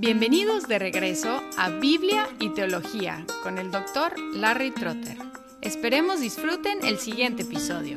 Bienvenidos de regreso a Biblia y Teología con el doctor Larry Trotter. Esperemos disfruten el siguiente episodio.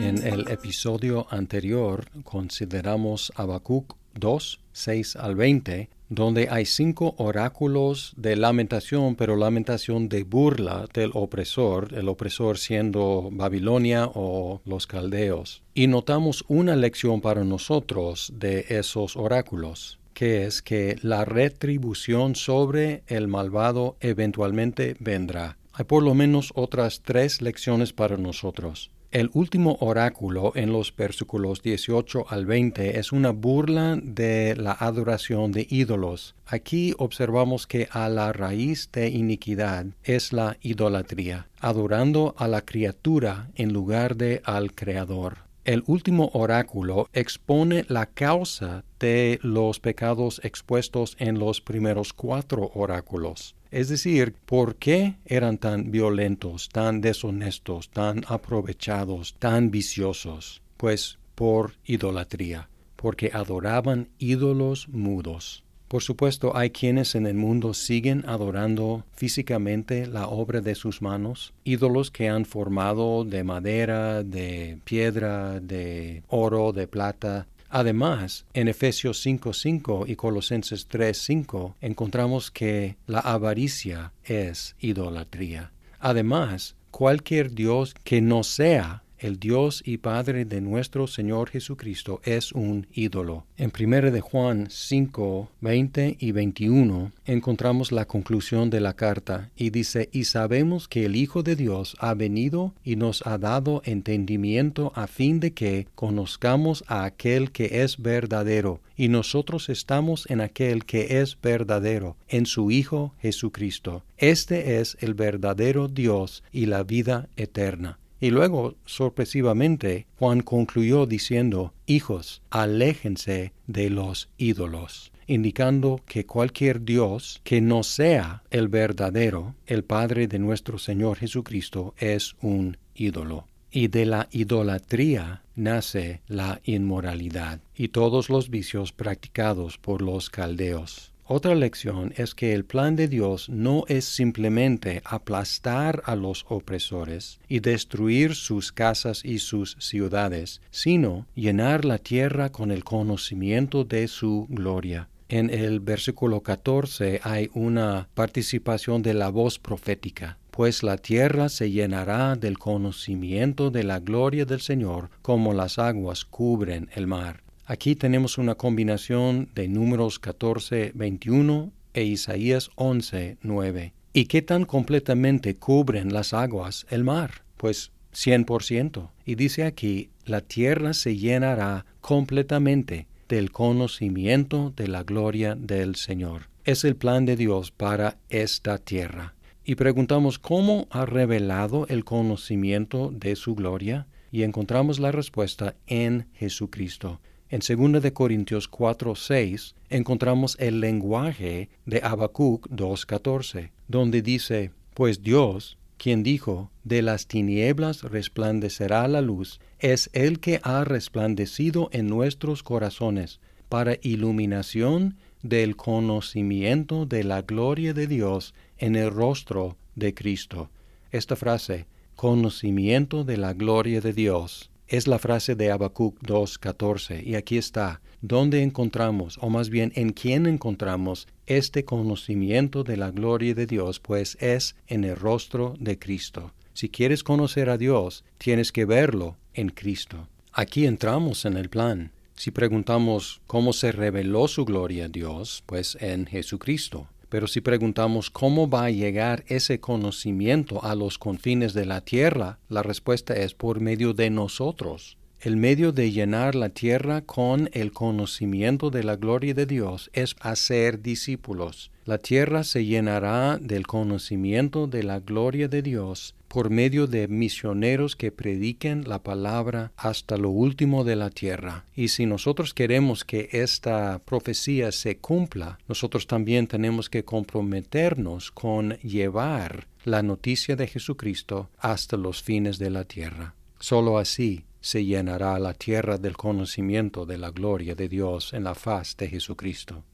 En el episodio anterior consideramos Habacuc 2, 6 al 20, donde hay cinco oráculos de lamentación, pero lamentación de burla del opresor, el opresor siendo Babilonia o los caldeos. Y notamos una lección para nosotros de esos oráculos, que es que la retribución sobre el malvado eventualmente vendrá. Hay por lo menos otras tres lecciones para nosotros. El último oráculo en los versículos 18 al 20 es una burla de la adoración de ídolos. Aquí observamos que a la raíz de iniquidad es la idolatría, adorando a la criatura en lugar de al Creador. El último oráculo expone la causa de los pecados expuestos en los primeros cuatro oráculos. Es decir, ¿por qué eran tan violentos, tan deshonestos, tan aprovechados, tan viciosos? Pues por idolatría, porque adoraban ídolos mudos. Por supuesto, hay quienes en el mundo siguen adorando físicamente la obra de sus manos, ídolos que han formado de madera, de piedra, de oro, de plata, Además, en Efesios 5.5 y Colosenses 3.5 encontramos que la avaricia es idolatría. Además, cualquier Dios que no sea el Dios y Padre de nuestro Señor Jesucristo es un ídolo. En 1 de Juan 5, 20 y 21 encontramos la conclusión de la carta y dice, y sabemos que el Hijo de Dios ha venido y nos ha dado entendimiento a fin de que conozcamos a aquel que es verdadero, y nosotros estamos en aquel que es verdadero, en su Hijo Jesucristo. Este es el verdadero Dios y la vida eterna. Y luego, sorpresivamente, Juan concluyó diciendo, Hijos, aléjense de los ídolos, indicando que cualquier Dios que no sea el verdadero, el Padre de nuestro Señor Jesucristo, es un ídolo. Y de la idolatría nace la inmoralidad y todos los vicios practicados por los caldeos. Otra lección es que el plan de Dios no es simplemente aplastar a los opresores y destruir sus casas y sus ciudades, sino llenar la tierra con el conocimiento de su gloria. En el versículo 14 hay una participación de la voz profética pues la tierra se llenará del conocimiento de la gloria del Señor como las aguas cubren el mar. Aquí tenemos una combinación de números 14, 21 e Isaías 11, 9. ¿Y qué tan completamente cubren las aguas el mar? Pues 100%. Y dice aquí, la tierra se llenará completamente del conocimiento de la gloria del Señor. Es el plan de Dios para esta tierra. Y preguntamos cómo ha revelado el conocimiento de su gloria y encontramos la respuesta en Jesucristo. En 2 de Corintios 4, 6 encontramos el lenguaje de Habacuc 2.14, donde dice, Pues Dios, quien dijo, de las tinieblas resplandecerá la luz, es el que ha resplandecido en nuestros corazones, para iluminación del conocimiento de la gloria de Dios en el rostro de Cristo. Esta frase, conocimiento de la gloria de Dios, es la frase de Habacuc 2.14 y aquí está, ¿dónde encontramos, o más bien en quién encontramos este conocimiento de la gloria de Dios? Pues es en el rostro de Cristo. Si quieres conocer a Dios, tienes que verlo en Cristo. Aquí entramos en el plan. Si preguntamos cómo se reveló su gloria a Dios, pues en Jesucristo. Pero si preguntamos cómo va a llegar ese conocimiento a los confines de la tierra, la respuesta es por medio de nosotros. El medio de llenar la tierra con el conocimiento de la gloria de Dios es hacer discípulos. La tierra se llenará del conocimiento de la gloria de Dios por medio de misioneros que prediquen la palabra hasta lo último de la tierra. Y si nosotros queremos que esta profecía se cumpla, nosotros también tenemos que comprometernos con llevar la noticia de Jesucristo hasta los fines de la tierra. Solo así se llenará la tierra del conocimiento de la gloria de Dios en la faz de Jesucristo.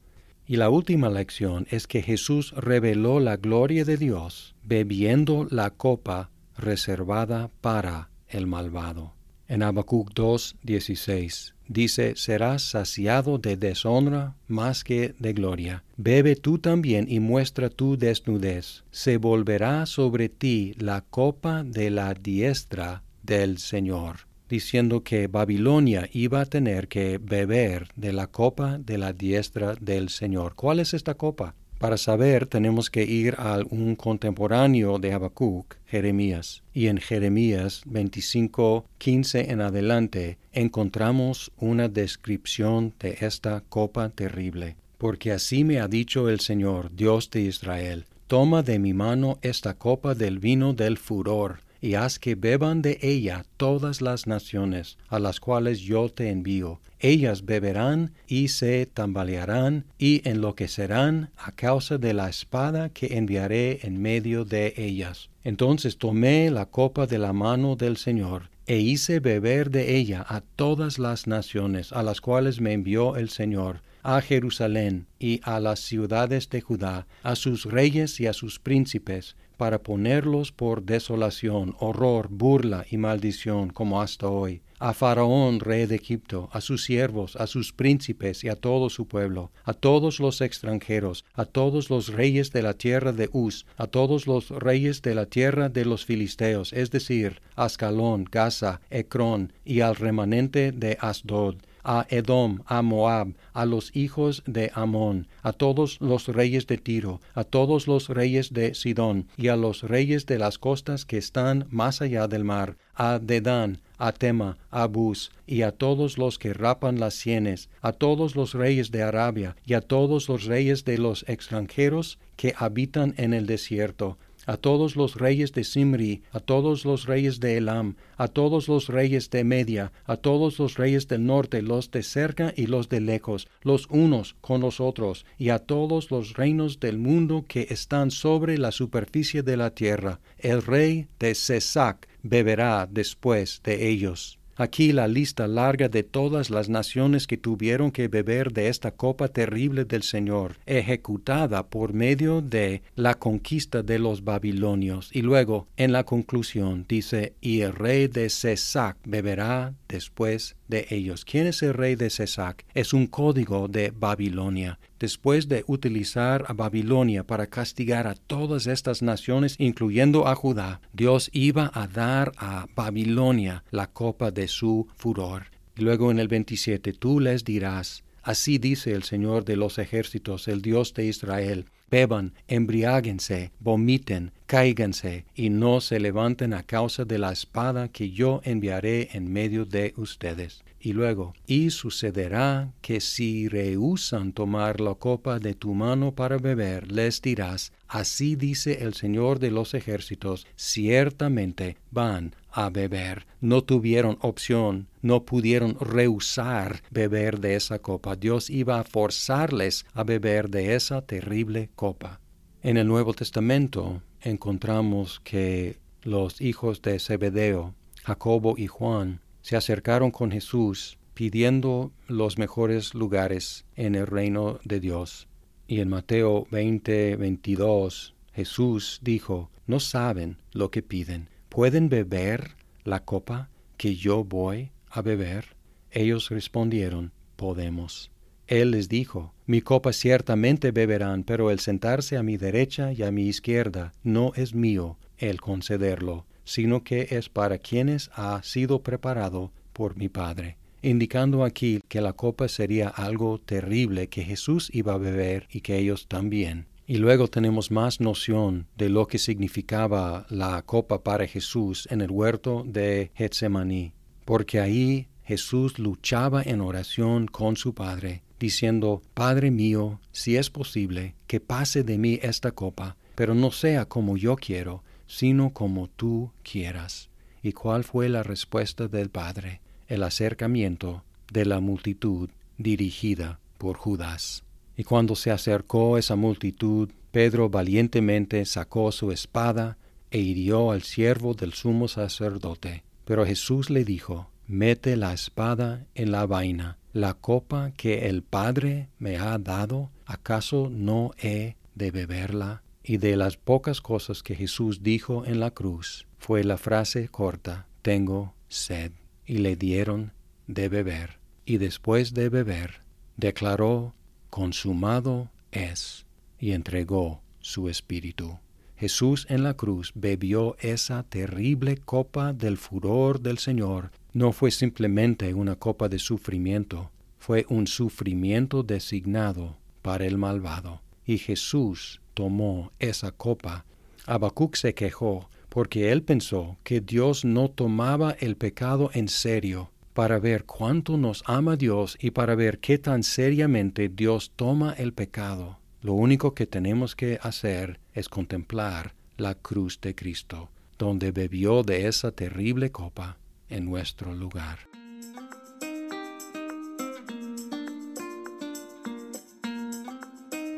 Y la última lección es que Jesús reveló la gloria de Dios bebiendo la copa reservada para el malvado. En Habacuc 2:16 dice, serás saciado de deshonra más que de gloria. Bebe tú también y muestra tu desnudez. Se volverá sobre ti la copa de la diestra del Señor diciendo que Babilonia iba a tener que beber de la copa de la diestra del Señor. ¿Cuál es esta copa? Para saber tenemos que ir a un contemporáneo de Habacuc, Jeremías. Y en Jeremías 25, 15 en adelante encontramos una descripción de esta copa terrible. Porque así me ha dicho el Señor, Dios de Israel, toma de mi mano esta copa del vino del furor y haz que beban de ella todas las naciones a las cuales yo te envío. Ellas beberán y se tambalearán y enloquecerán a causa de la espada que enviaré en medio de ellas. Entonces tomé la copa de la mano del Señor e hice beber de ella a todas las naciones a las cuales me envió el Señor, a Jerusalén y a las ciudades de Judá, a sus reyes y a sus príncipes, para ponerlos por desolación, horror, burla y maldición, como hasta hoy, a Faraón, rey de Egipto, a sus siervos, a sus príncipes y a todo su pueblo, a todos los extranjeros, a todos los reyes de la tierra de Uz, a todos los reyes de la tierra de los filisteos, es decir, Ascalón, Gaza, Ecrón y al remanente de Asdod, a Edom, a Moab, a los hijos de Amón, a todos los reyes de Tiro, a todos los reyes de Sidón, y a los reyes de las costas que están más allá del mar, a Dedán, a Tema, a Bus, y a todos los que rapan las sienes, a todos los reyes de Arabia, y a todos los reyes de los extranjeros que habitan en el desierto, a todos los reyes de Simri, a todos los reyes de Elam, a todos los reyes de Media, a todos los reyes del norte, los de cerca y los de lejos, los unos con los otros, y a todos los reinos del mundo que están sobre la superficie de la tierra. El rey de Sesac beberá después de ellos. Aquí la lista larga de todas las naciones que tuvieron que beber de esta copa terrible del Señor, ejecutada por medio de la conquista de los babilonios. Y luego, en la conclusión, dice, y el rey de Sesac beberá después de ellos. ¿Quién es el rey de Sesac? Es un código de Babilonia. Después de utilizar a Babilonia para castigar a todas estas naciones, incluyendo a Judá, Dios iba a dar a Babilonia la copa de su furor. Luego en el 27, tú les dirás, Así dice el Señor de los ejércitos, el Dios de Israel, beban, embriáguense, vomiten, cáiganse, y no se levanten a causa de la espada que yo enviaré en medio de ustedes. Y luego, y sucederá que si rehusan tomar la copa de tu mano para beber, les dirás, así dice el Señor de los ejércitos, ciertamente van a beber. No tuvieron opción, no pudieron rehusar beber de esa copa. Dios iba a forzarles a beber de esa terrible copa. En el Nuevo Testamento encontramos que los hijos de Zebedeo, Jacobo y Juan, se acercaron con Jesús pidiendo los mejores lugares en el reino de Dios. Y en Mateo 20, 22, Jesús dijo, no saben lo que piden. ¿Pueden beber la copa que yo voy a beber? Ellos respondieron, podemos. Él les dijo, Mi copa ciertamente beberán, pero el sentarse a mi derecha y a mi izquierda no es mío el concederlo, sino que es para quienes ha sido preparado por mi Padre, indicando aquí que la copa sería algo terrible que Jesús iba a beber y que ellos también. Y luego tenemos más noción de lo que significaba la copa para Jesús en el huerto de Getsemaní, porque ahí Jesús luchaba en oración con su Padre, diciendo, Padre mío, si es posible, que pase de mí esta copa, pero no sea como yo quiero, sino como tú quieras. ¿Y cuál fue la respuesta del Padre? El acercamiento de la multitud dirigida por Judas. Y cuando se acercó esa multitud, Pedro valientemente sacó su espada e hirió al siervo del sumo sacerdote. Pero Jesús le dijo, mete la espada en la vaina. La copa que el Padre me ha dado, ¿acaso no he de beberla? Y de las pocas cosas que Jesús dijo en la cruz fue la frase corta, tengo sed. Y le dieron de beber. Y después de beber, declaró, consumado es, y entregó su espíritu. Jesús en la cruz bebió esa terrible copa del furor del Señor. No fue simplemente una copa de sufrimiento, fue un sufrimiento designado para el malvado. Y Jesús tomó esa copa. Habacuc se quejó porque él pensó que Dios no tomaba el pecado en serio para ver cuánto nos ama Dios y para ver qué tan seriamente Dios toma el pecado. Lo único que tenemos que hacer es contemplar la cruz de Cristo, donde bebió de esa terrible copa en nuestro lugar.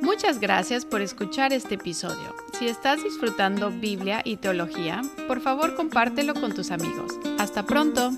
Muchas gracias por escuchar este episodio. Si estás disfrutando Biblia y teología, por favor compártelo con tus amigos. Hasta pronto.